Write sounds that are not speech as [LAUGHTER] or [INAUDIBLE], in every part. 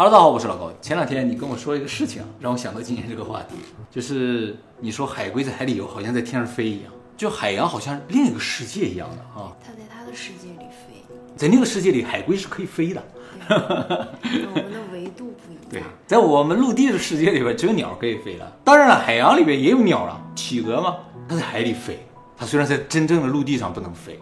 Hello，大家好，我是老高。前两天你跟我说一个事情啊，让我想到今天这个话题，就是你说海龟在海里游，好像在天上飞一样，就海洋好像另一个世界一样的啊。它在它的世界里飞，在那个世界里，海龟是可以飞的。对 [LAUGHS] 跟我们的维度不一对样。，在我们陆地的世界里边，只有鸟可以飞了。当然了，海洋里边也有鸟了，企鹅嘛，它在海里飞。它虽然在真正的陆地上不能飞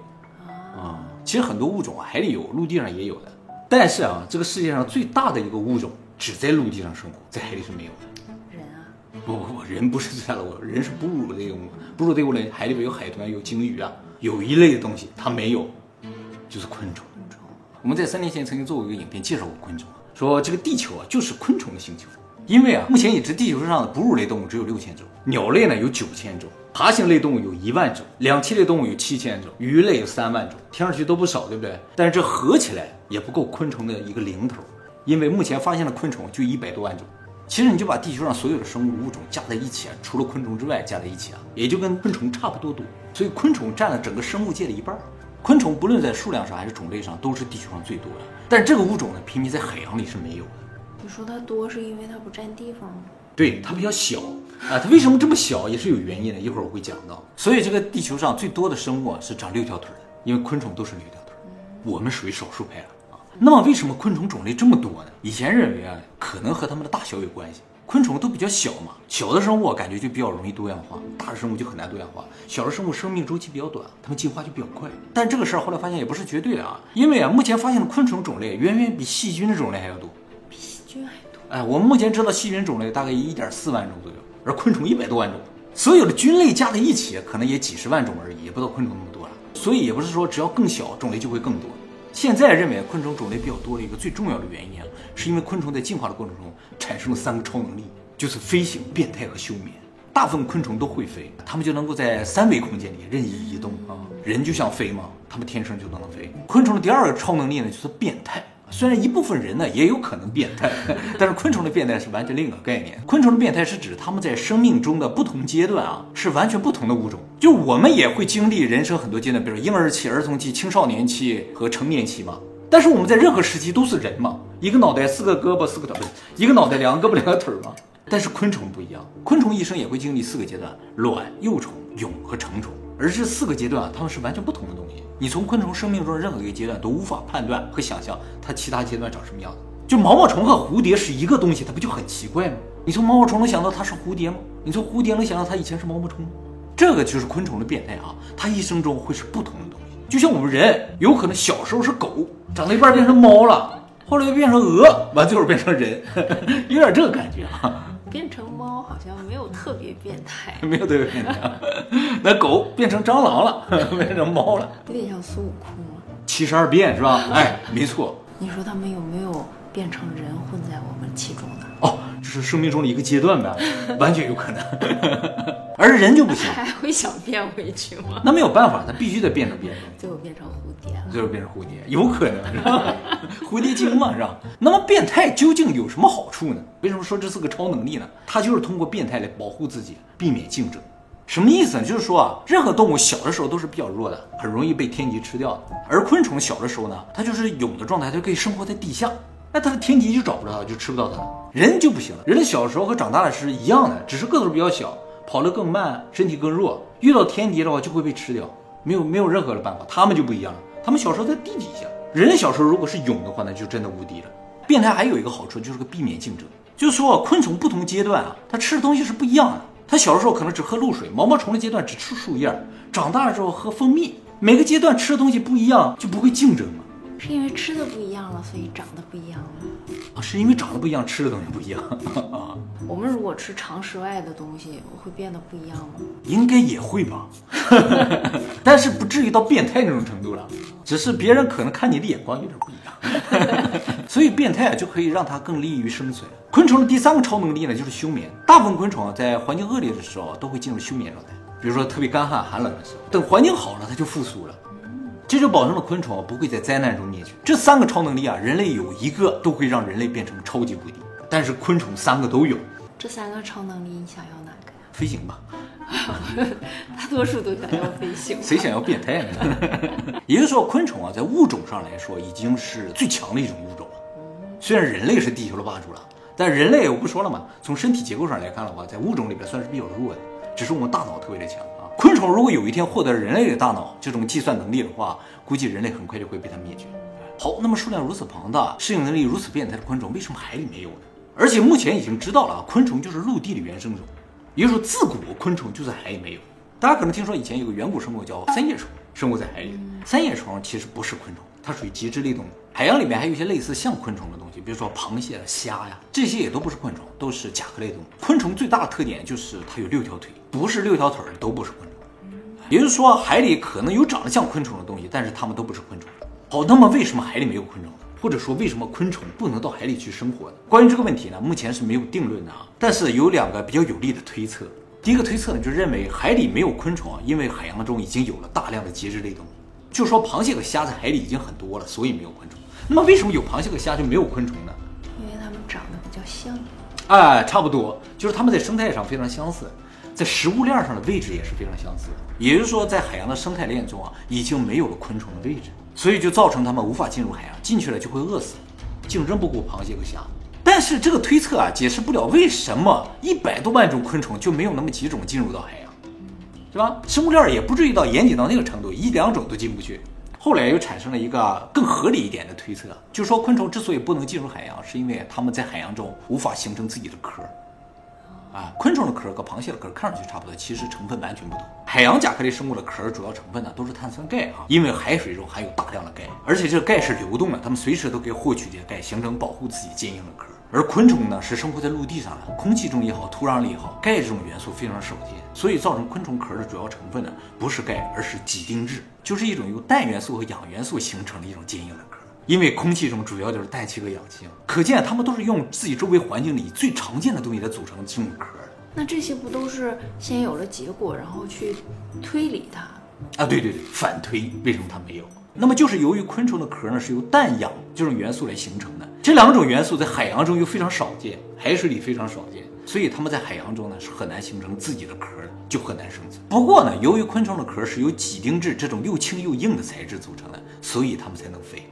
啊，其实很多物种啊，海里有，陆地上也有的。但是啊，这个世界上最大的一个物种只在陆地上生活，在海里是没有的。人啊，不不不，人不是最大的物种，人是哺乳类动物。哺乳类动物呢，海里边有海豚，有鲸鱼啊，有一类的东西它没有，就是昆虫。昆虫，我们在三年前曾经做过一个影片介绍过昆虫，说这个地球啊就是昆虫的星球，因为啊目前已知地球上的哺乳类动物只有六千种，鸟类呢有九千种，爬行类动物有一万种，两栖类动物有七千种，鱼类有三万种，听上去都不少，对不对？但是这合起来也不够昆虫的一个零头，因为目前发现的昆虫就一百多万种。其实你就把地球上所有的生物物种加在一起啊，除了昆虫之外加在一起啊，也就跟昆虫差不多多。所以昆虫占了整个生物界的一半儿。昆虫不论在数量上还是种类上，都是地球上最多的。但是这个物种呢，偏偏在海洋里是没有的。你说它多是因为它不占地方吗？对，它比较小啊，它为什么这么小也是有原因的，一会儿我会讲到。所以这个地球上最多的生物啊是长六条腿的，因为昆虫都是六条腿，我们属于少数派了啊。那么为什么昆虫种类这么多呢？以前认为啊，可能和它们的大小有关系。昆虫都比较小嘛，小的生物啊感觉就比较容易多样化，大的生物就很难多样化。小的生物生命周期比较短，它们进化就比较快。但这个事儿后来发现也不是绝对的啊，因为啊，目前发现的昆虫种类远远比细菌的种类还要多。比细菌还多。哎，我们目前知道细菌种类大概一点四万种左右，而昆虫一百多万种，所有的菌类加在一起可能也几十万种而已，也不到昆虫那么多了。所以也不是说只要更小，种类就会更多。现在认为昆虫种类比较多的一个最重要的原因啊，是因为昆虫在进化的过程中产生了三个超能力，就是飞行、变态和休眠。大部分昆虫都会飞，它们就能够在三维空间里任意移动啊。人就像飞嘛，它们天生就能飞。昆虫的第二个超能力呢，就是变态。虽然一部分人呢也有可能变态，[LAUGHS] 但是昆虫的变态是完全另一个概念。昆虫的变态是指它们在生命中的不同阶段啊，是完全不同的物种。就我们也会经历人生很多阶段，比如婴儿期、儿童期、青少年期和成年期嘛。但是我们在任何时期都是人嘛，一个脑袋四个胳膊四个腿，不是一个脑袋两个胳膊两个腿嘛。但是昆虫不一样，昆虫一生也会经历四个阶段：卵、幼虫、蛹和成虫。而这四个阶段啊，它们是完全不同的东西。你从昆虫生命中的任何一个阶段都无法判断和想象它其他阶段长什么样子。就毛毛虫和蝴蝶是一个东西，它不就很奇怪吗？你从毛毛虫能想到它是蝴蝶吗？你从蝴蝶能想到它以前是毛毛虫吗？这个就是昆虫的变态啊，它一生中会是不同的东西。就像我们人，有可能小时候是狗，长到一半变成猫了，后来又变成鹅，完最后变成人，[LAUGHS] 有点这个感觉啊。变成猫好像没有特别变态，[LAUGHS] 没有特别变态啊。那狗变成蟑螂了，变成猫了，有点像孙悟空啊。七十二变是吧？哎，没错。你说他们有没有变成人混在我们其中呢？哦，这是生命中的一个阶段呗，完全有可能。而人就不行，[LAUGHS] 还会想变回去吗？那没有办法，他必须得变成别人，最后变成蝴蝶了。最后变成蝴蝶，有可能是吧？[LAUGHS] 蝴蝶精嘛是吧？那么变态究竟有什么好处呢？为什么说这是个超能力呢？它就是通过变态来保护自己，避免竞争。什么意思呢？就是说啊，任何动物小的时候都是比较弱的，很容易被天敌吃掉的。而昆虫小的时候呢，它就是蛹的状态，它可以生活在地下，那它的天敌就找不着它，就吃不到它了。人就不行了，人小时候和长大的是一样的，只是个头比较小，跑得更慢，身体更弱，遇到天敌的话就会被吃掉，没有没有任何的办法。他们就不一样了，他们小时候在地底下，人小时候如果是蛹的话，那就真的无敌了。变态还有一个好处就是个避免竞争，就是说昆虫不同阶段啊，它吃的东西是不一样的。它小的时候可能只喝露水，毛毛虫的阶段只吃树叶，长大了之后喝蜂蜜。每个阶段吃的东西不一样，就不会竞争嘛。是因为吃的不一样了，所以长得不一样了。啊，是因为长得不一样，吃的东西不一样啊，我们如果吃常识外的东西，会变得不一样吗？应该也会吧，[LAUGHS] 但是不至于到变态那种程度了，只是别人可能看你的眼光有点不一样，[LAUGHS] 所以变态啊就可以让它更利于生存。昆虫的第三个超能力呢，就是休眠。大部分昆虫啊，在环境恶劣的时候都会进入休眠状态，比如说特别干旱、寒冷的时候，等环境好了，它就复苏了。这就保证了昆虫啊不会在灾难中灭绝。这三个超能力啊，人类有一个都会让人类变成超级无敌，但是昆虫三个都有。这三个超能力，你想要哪个呀？飞行吧，[LAUGHS] 大多数都想要飞行。谁想要变态呢？[LAUGHS] 也就是说，昆虫啊，在物种上来说，已经是最强的一种物种了。虽然人类是地球的霸主了，但人类我不说了嘛，从身体结构上来看的话，在物种里边算是比较弱的，只是我们大脑特别的强啊。昆虫如果有一天获得人类的大脑这种计算能力的话，估计人类很快就会被它灭绝。好，那么数量如此庞大、适应能力如此变态的昆虫，为什么海里没有呢？而且目前已经知道了，昆虫就是陆地的原生种，也就是说自古昆虫就在海里没有。大家可能听说以前有个远古生物叫三叶虫，生活在海里。三叶虫其实不是昆虫，它属于脊椎类动物。海洋里面还有一些类似像昆虫的东西，比如说螃蟹、虾呀，这些也都不是昆虫，都是甲壳类动物。昆虫最大的特点就是它有六条腿，不是六条腿的都不是昆。也就是说，海里可能有长得像昆虫的东西，但是它们都不是昆虫。好，那么为什么海里没有昆虫呢？或者说，为什么昆虫不能到海里去生活呢？关于这个问题呢，目前是没有定论的啊。但是有两个比较有力的推测。第一个推测呢，就认为海里没有昆虫啊，因为海洋中已经有了大量的节肢类动物。就说螃蟹和虾在海里已经很多了，所以没有昆虫。那么为什么有螃蟹和虾就没有昆虫呢？因为它们长得比较像。哎，差不多，就是它们在生态上非常相似，在食物链上的位置也是非常相似的。也就是说，在海洋的生态链中啊，已经没有了昆虫的位置。所以就造成它们无法进入海洋，进去了就会饿死，竞争不过螃蟹和虾。但是这个推测啊，解释不了为什么一百多万种昆虫就没有那么几种进入到海洋，是吧？生物链也不至于到严谨到那个程度，一两种都进不去。后来又产生了一个更合理一点的推测，就是说昆虫之所以不能进入海洋，是因为它们在海洋中无法形成自己的壳。啊，昆虫的壳和螃蟹的壳看上去差不多，其实成分完全不同。海洋甲壳类生物的壳主要成分呢都是碳酸钙啊，因为海水中含有大量的钙，而且这个钙是流动的，它们随时都可以获取这些钙，形成保护自己坚硬的壳。而昆虫呢是生活在陆地上的，空气中也好，土壤里也好，钙这种元素非常少见，所以造成昆虫壳的主要成分呢不是钙，而是几丁质，就是一种由氮元素和氧元素形成的一种坚硬的壳。因为空气中主要就是氮气和氧气，可见它们都是用自己周围环境里最常见的东西来组成这种壳。那这些不都是先有了结果，然后去推理它？啊，对对对，反推为什么它没有？那么就是由于昆虫的壳呢是由氮氧这种元素来形成的，这两种元素在海洋中又非常少见，海水里非常少见，所以它们在海洋中呢是很难形成自己的壳的，就很难生存。不过呢，由于昆虫的壳是由几丁质这种又轻又硬的材质组成的，所以它们才能飞。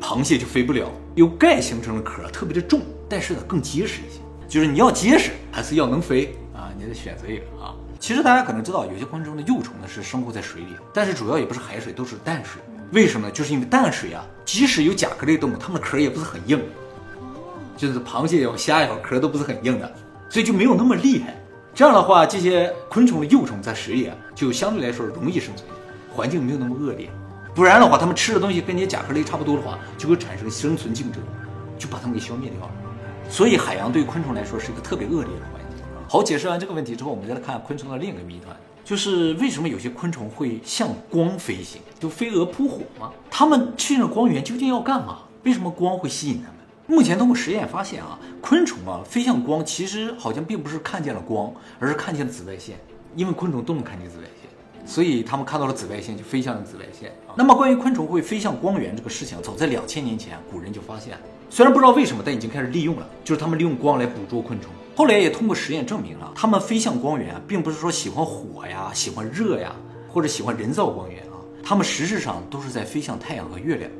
螃蟹就飞不了，由钙形成的壳特别的重，但是呢更结实一些。就是你要结实，还是要能飞啊？你得选择一个啊。其实大家可能知道，有些昆虫的幼虫呢是生活在水里，但是主要也不是海水，都是淡水。为什么呢？就是因为淡水啊，即使有甲壳类动物，它们的壳也不是很硬，就是螃蟹也好，虾也好，壳都不是很硬的，所以就没有那么厉害。这样的话，这些昆虫的幼虫在水里啊，就相对来说容易生存，环境没有那么恶劣。不然的话，它们吃的东西跟你甲壳类差不多的话，就会产生生存竞争，就把它们给消灭掉了。所以海洋对昆虫来说是一个特别恶劣的环境。好，解释完这个问题之后，我们再来看昆虫的另一个谜团，就是为什么有些昆虫会向光飞行，就飞蛾扑火吗？它们去那光源究竟要干嘛？为什么光会吸引它们？目前通过实验发现啊，昆虫啊飞向光其实好像并不是看见了光，而是看见了紫外线，因为昆虫都能看见紫外线。所以他们看到了紫外线，就飞向了紫外线。那么关于昆虫会飞向光源这个事情，早在两千年前，古人就发现了。虽然不知道为什么，但已经开始利用了，就是他们利用光来捕捉昆虫。后来也通过实验证明了，他们飞向光源，并不是说喜欢火呀、喜欢热呀，或者喜欢人造光源啊，他们实质上都是在飞向太阳和月亮。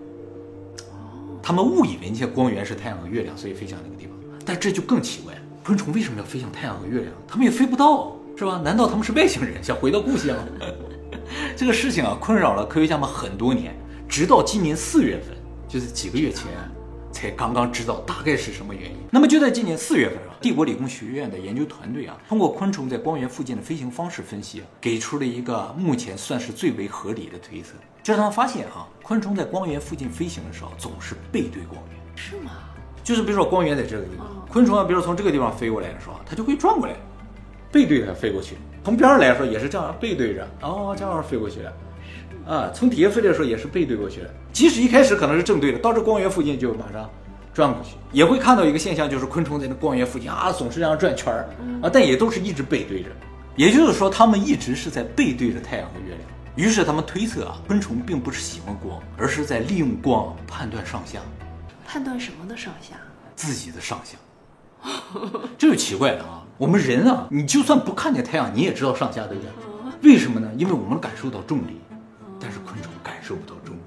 他们误以为那些光源是太阳和月亮，所以飞向那个地方。但这就更奇怪了，昆虫为什么要飞向太阳和月亮？他们也飞不到。是吧？难道他们是外星人，想回到故乡？[LAUGHS] 这个事情啊，困扰了科学家们很多年，直到今年四月份，就是几个月前，才刚刚知道大概是什么原因。那么就在今年四月份啊，帝国理工学院的研究团队啊，通过昆虫在光源附近的飞行方式分析，给出了一个目前算是最为合理的推测，就是他们发现啊，昆虫在光源附近飞行的时候，总是背对光源。是吗？就是比如说光源在这个地方，昆虫啊，比如说从这个地方飞过来的时候，它就会转过来。背对它飞过去，从边上来说也是这样背对着，哦，这样飞过去的，啊，从底下飞的时候也是背对过去的。即使一开始可能是正对的，到这光源附近就马上转过去，也会看到一个现象，就是昆虫在那光源附近啊，总是这样转圈儿啊，但也都是一直背对着。也就是说，它们一直是在背对着太阳和月亮。于是他们推测啊，昆虫并不是喜欢光，而是在利用光判断上下。判断什么的上下？自己的上下。这就奇怪了啊。我们人啊，你就算不看见太阳，你也知道上下，对不对？为什么呢？因为我们感受到重力，但是昆虫感受不到重力，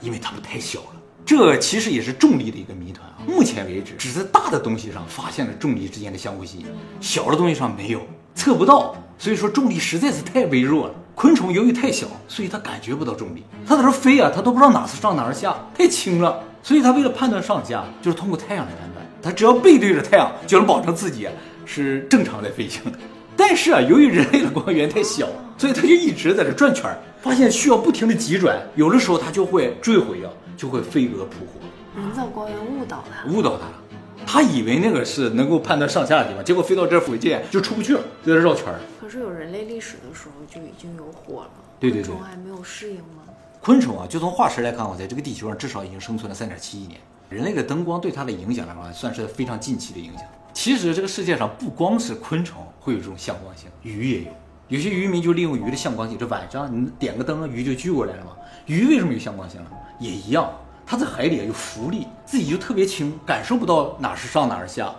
因为它们太小了，这其实也是重力的一个谜团啊。目前为止，只在大的东西上发现了重力之间的相互吸引，小的东西上没有，测不到。所以说重力实在是太微弱了。昆虫由于太小，所以它感觉不到重力。它在这飞啊，它都不知道哪是上哪儿下，太轻了。所以它为了判断上下，就是通过太阳来判断。它只要背对着太阳，就能保证自己是正常在飞行的。但是啊，由于人类的光源太小，所以它就一直在这转圈儿，发现需要不停的急转，有的时候它就会坠毁啊，就会飞蛾扑火，人造光源误导它。误导它了。他以为那个是能够判断上下的地方，结果飞到这附近就出不去了，就在这绕圈儿。可是有人类历史的时候就已经有火了，对对对昆虫还没有适应吗？昆虫啊，就从化石来看我，在这个地球上至少已经生存了三点七亿年。人类的灯光对它的影响来说，算是非常近期的影响。其实这个世界上不光是昆虫会有这种向光性，鱼也有。有些渔民就利用鱼的向光性，这晚上你点个灯，鱼就聚过来了嘛。鱼为什么有向光性呢？也一样，它在海里有浮力，自己就特别轻，感受不到哪是上哪是下。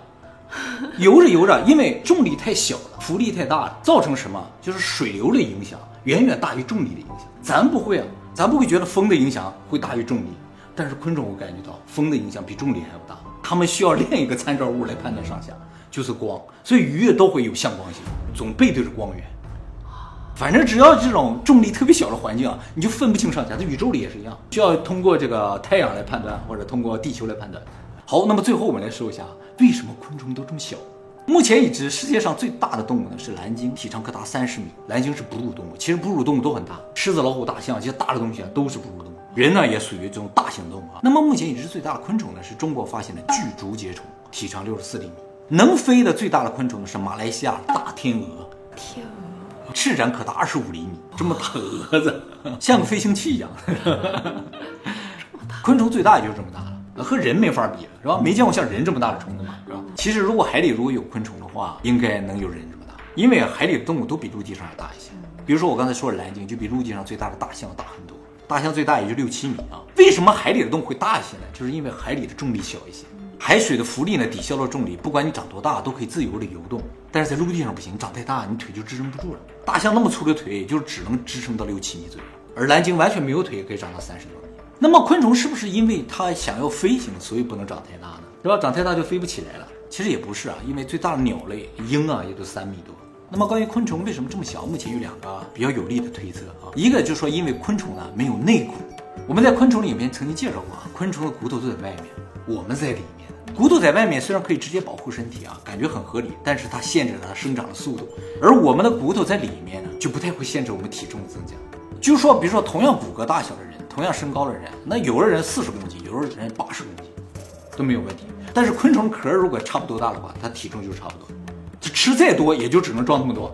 游着游着，因为重力太小了，浮力太大，造成什么？就是水流的影响远远大于重力的影响。咱不会啊，咱不会觉得风的影响会大于重力，但是昆虫会感觉到风的影响比重力还要大。他们需要另一个参照物来判断上下，就是光。所以鱼都会有向光性，总背对着光源。反正只要这种重力特别小的环境啊，你就分不清上下。在宇宙里也是一样，需要通过这个太阳来判断，或者通过地球来判断。好，那么最后我们来说一下，为什么昆虫都这么小？目前已知世界上最大的动物呢是蓝鲸，体长可达三十米。蓝鲸是哺乳动物，其实哺乳动物都很大，狮子、老虎、大象这些大的东西啊都是哺乳动物。人呢也属于这种大型动物啊。那么目前已知最大的昆虫呢是中国发现的巨竹节虫，体长六十四厘米。能飞的最大的昆虫呢是马来西亚大天鹅，天鹅，翅展可达二十五厘米，这么大蛾子，[LAUGHS] 像个飞行器一样。[LAUGHS] [LAUGHS] 昆虫最大也就这么大了，和人没法比了，是吧？没见过像人这么大的虫子嘛，是吧？其实如果海里如果有昆虫的话，应该能有人这么大，因为海里的动物都比陆地上要大一些。比如说我刚才说的蓝鲸，就比陆地上最大的大象大很多，大象最大也就六七米啊。为什么海里的动物会大一些呢？就是因为海里的重力小一些，海水的浮力呢抵消了重力，不管你长多大都可以自由的游动。但是在陆地上不行，长太大你腿就支撑不住了。大象那么粗的腿，就只能支撑到六七米左右，而蓝鲸完全没有腿，可以长到三十多米。那么昆虫是不是因为它想要飞行，所以不能长太大呢？对吧？长太大就飞不起来了。其实也不是啊，因为最大的鸟类鹰啊也都三米多。那么关于昆虫为什么这么小，目前有两个比较有力的推测啊。一个就是说，因为昆虫呢没有内骨。我们在昆虫里面曾经介绍过啊，昆虫的骨头都在外面，我们在里面。骨头在外面虽然可以直接保护身体啊，感觉很合理，但是它限制了它生长的速度。而我们的骨头在里面呢，就不太会限制我们体重的增加。就是说，比如说同样骨骼大小的人，同样身高的人，那有的人四十公斤，有的人八十公斤，都没有问题。但是昆虫壳如果差不多大的话，它体重就差不多，就吃再多也就只能装这么多。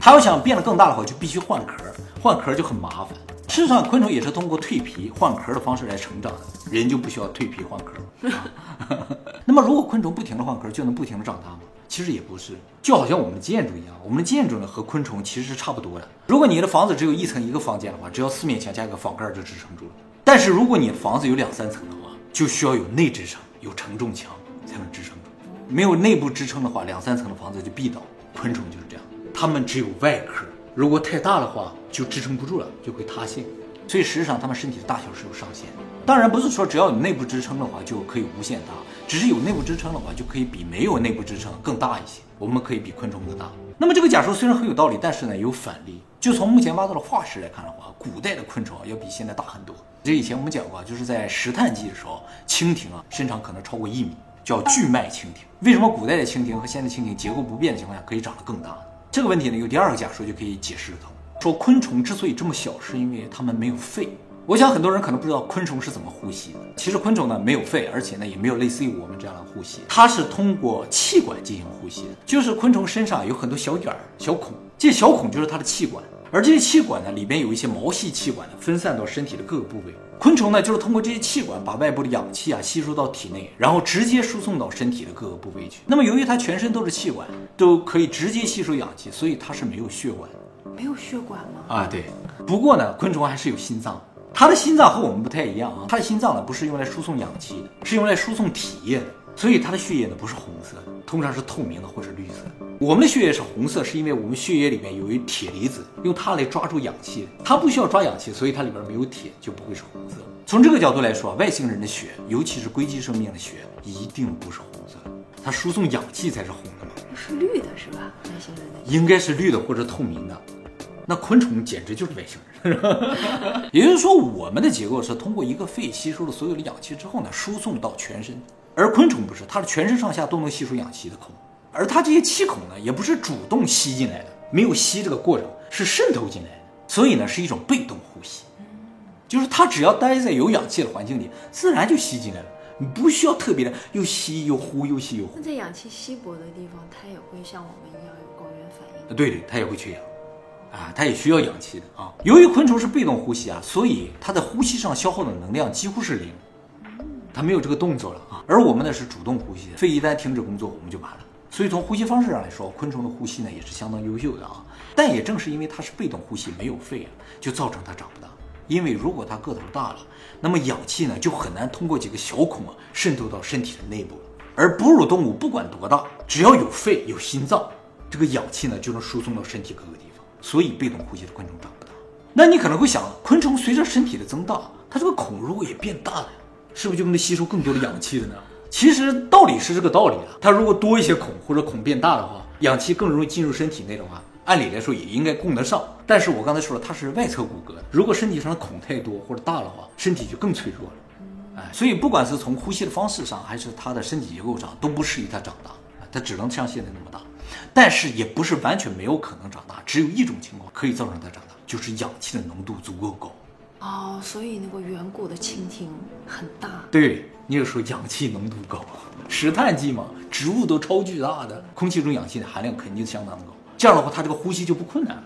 它要想变得更大的话，就必须换壳，换壳就很麻烦。事实上，昆虫也是通过蜕皮换壳的方式来成长的，人就不需要蜕皮换壳。[LAUGHS] 那么，如果昆虫不停的换壳，就能不停的长大吗？其实也不是，就好像我们的建筑一样，我们的建筑呢和昆虫其实是差不多的。如果你的房子只有一层一个房间的话，只要四面墙加一个房盖就支撑住了。但是如果你的房子有两三层的话，就需要有内支撑，有承重墙才能支撑住。没有内部支撑的话，两三层的房子就必倒。昆虫就是这样，它们只有外壳，如果太大的话就支撑不住了，就会塌陷。所以实际上它们身体的大小是有上限的。当然不是说只要有内部支撑的话就可以无限大，只是有内部支撑的话就可以比没有内部支撑更大一些。我们可以比昆虫更大。那么这个假说虽然很有道理，但是呢有反例。就从目前挖到的化石来看的话，古代的昆虫要比现在大很多。这以前我们讲过，就是在石炭纪的时候，蜻蜓啊身长可能超过一米，叫巨脉蜻蜓。为什么古代的蜻蜓和现在蜻蜓结构不变的情况下可以长得更大？这个问题呢，有第二个假说就可以解释得通。说昆虫之所以这么小，是因为它们没有肺。我想很多人可能不知道昆虫是怎么呼吸的。其实昆虫呢没有肺，而且呢也没有类似于我们这样的呼吸，它是通过气管进行呼吸的。就是昆虫身上有很多小眼儿、小孔，这些小孔就是它的气管。而这些气管呢，里边有一些毛细气管呢，分散到身体的各个部位。昆虫呢，就是通过这些气管把外部的氧气啊吸收到体内，然后直接输送到身体的各个部位去。那么由于它全身都是气管，都可以直接吸收氧气，所以它是没有血管。没有血管吗？啊，对。不过呢，昆虫还是有心脏，它的心脏和我们不太一样啊。它的心脏呢不是用来输送氧气的，是用来输送体液的。所以它的血液呢不是红色的，通常是透明的或者绿色的。我们的血液是红色，是因为我们血液里面有一铁离子，用它来抓住氧气，它不需要抓氧气，所以它里边没有铁，就不会是红色。从这个角度来说，外星人的血，尤其是硅基生命的血，一定不是红色的，它输送氧气才是红的嘛。是绿的，是吧？外星人的应该是绿的或者透明的。那昆虫简直就是外星人，[LAUGHS] 也就是说，我们的结构是通过一个肺吸收了所有的氧气之后呢，输送到全身，而昆虫不是，它是全身上下都能吸收氧气的孔，而它这些气孔呢，也不是主动吸进来的，没有吸这个过程，是渗透进来的，所以呢，是一种被动呼吸，就是它只要待在有氧气的环境里，自然就吸进来了，你不需要特别的又吸又呼，又吸又呼。那。在氧气稀薄的地方，它也会像我们一样有高原反应。对对，它也会缺氧，啊，它也需要氧气的啊。由于昆虫是被动呼吸啊，所以它在呼吸上消耗的能量几乎是零，它没有这个动作了啊。而我们呢是主动呼吸，肺一旦停止工作，我们就完了。所以从呼吸方式上来说，昆虫的呼吸呢也是相当优秀的啊。但也正是因为它是被动呼吸，没有肺啊，就造成它长不大。因为如果它个头大了，那么氧气呢就很难通过几个小孔啊渗透到身体的内部了。而哺乳动物不管多大，只要有肺有心脏，这个氧气呢就能输送到身体各个地方。所以被动呼吸的昆虫长不大。那你可能会想，昆虫随着身体的增大，它这个孔如果也变大了，是不是就能吸收更多的氧气了呢？其实道理是这个道理啊，它如果多一些孔或者孔变大的话，氧气更容易进入身体内的话，按理来说也应该供得上。但是我刚才说了，它是外侧骨骼，如果身体上的孔太多或者大的话，身体就更脆弱了。哎，所以不管是从呼吸的方式上，还是它的身体结构上，都不适宜它长大，它只能像现在那么大。但是也不是完全没有可能长大，只有一种情况可以造成它长大，就是氧气的浓度足够高。哦，所以那个远古的蜻蜓很大。对，你就说氧气浓度高，石炭纪嘛，植物都超巨大的，空气中氧气的含量肯定相当高。这样的话，它这个呼吸就不困难了，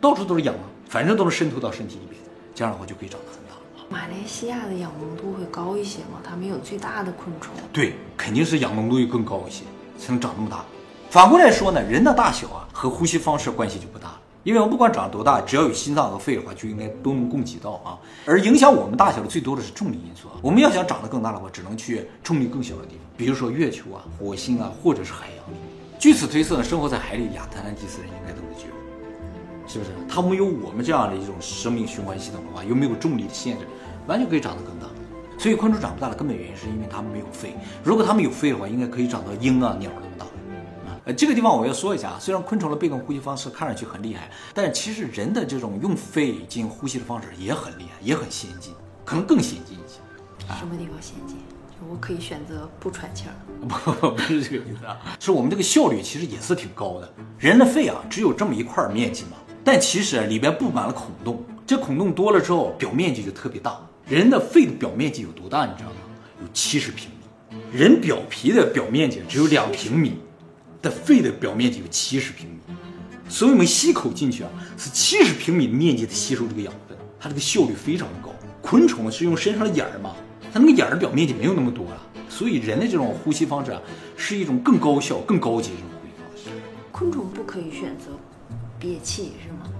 到处都是氧啊，反正都是渗透到身体里边，这样的话就可以长得很大。马来西亚的氧浓度会高一些吗？它没有最大的昆虫。对，肯定是氧浓度会更高一些，才能长那么大。反过来说呢，人的大小啊和呼吸方式关系就不大了，因为我们不管长多大，只要有心脏和肺的话，就应该都能供给到啊。而影响我们大小的最多的是重力因素啊。我们要想长得更大的话，只能去重力更小的地方，比如说月球啊、火星啊，或者是海洋里。据此推测呢，生活在海里的亚特兰蒂斯人应该都是巨人。是不是？他没有我们这样的一种生命循环系统的话，又没有重力的限制，完全可以长得更大。所以昆虫长不大的根本原因是因为它们没有肺。如果它们有肺的话，应该可以长到鹰啊、鸟那么大。呃，这个地方我要说一下啊，虽然昆虫的被动呼吸方式看上去很厉害，但是其实人的这种用肺进行呼吸的方式也很厉害，也很先进，可能更先进一些。什么地方先进？就我可以选择不喘气儿。[LAUGHS] 不，不是这个意思啊，是我们这个效率其实也是挺高的。人的肺啊，只有这么一块面积嘛，但其实里边布满了孔洞，这孔洞多了之后，表面积就特别大。人的肺的表面积有多大，你知道吗？有七十平米。人表皮的表面积只有两平米，但肺的表面积有七十平米，所以我们吸口进去啊，是七十平米面积的吸收这个养分，它这个效率非常的高。昆虫是用身上的眼儿嘛，它那个眼儿表面积没有那么多啊，所以人的这种呼吸方式啊，是一种更高效、更高级的这种呼吸方式。昆虫不可以选择憋气是吗？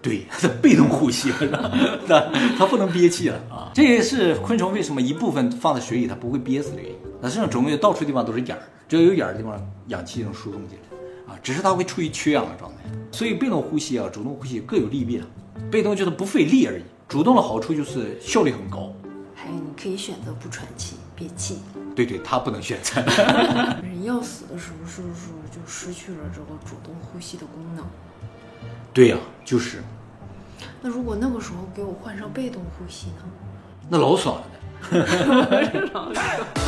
对，它是被动呼吸，是吧？[LAUGHS] 它它不能憋气了啊！这也是昆虫为什么一部分放在水里它不会憋死的原因。那实际上总共到处地方都是眼儿，只要有眼儿的地方，氧气就能输送进来啊，只是它会处于缺氧的状态。所以被动呼吸啊，主动呼吸各有利弊啊。被动就是不费力而已，主动的好处就是效率很高。还有你可以选择不喘气、憋气。对对，他不能选择。[LAUGHS] 人要死的时候，是不是就失去了这个主动呼吸的功能？[LAUGHS] 对呀、就是，那如果那个时候给我换上被动呼吸呢？那老爽了呢。[LAUGHS]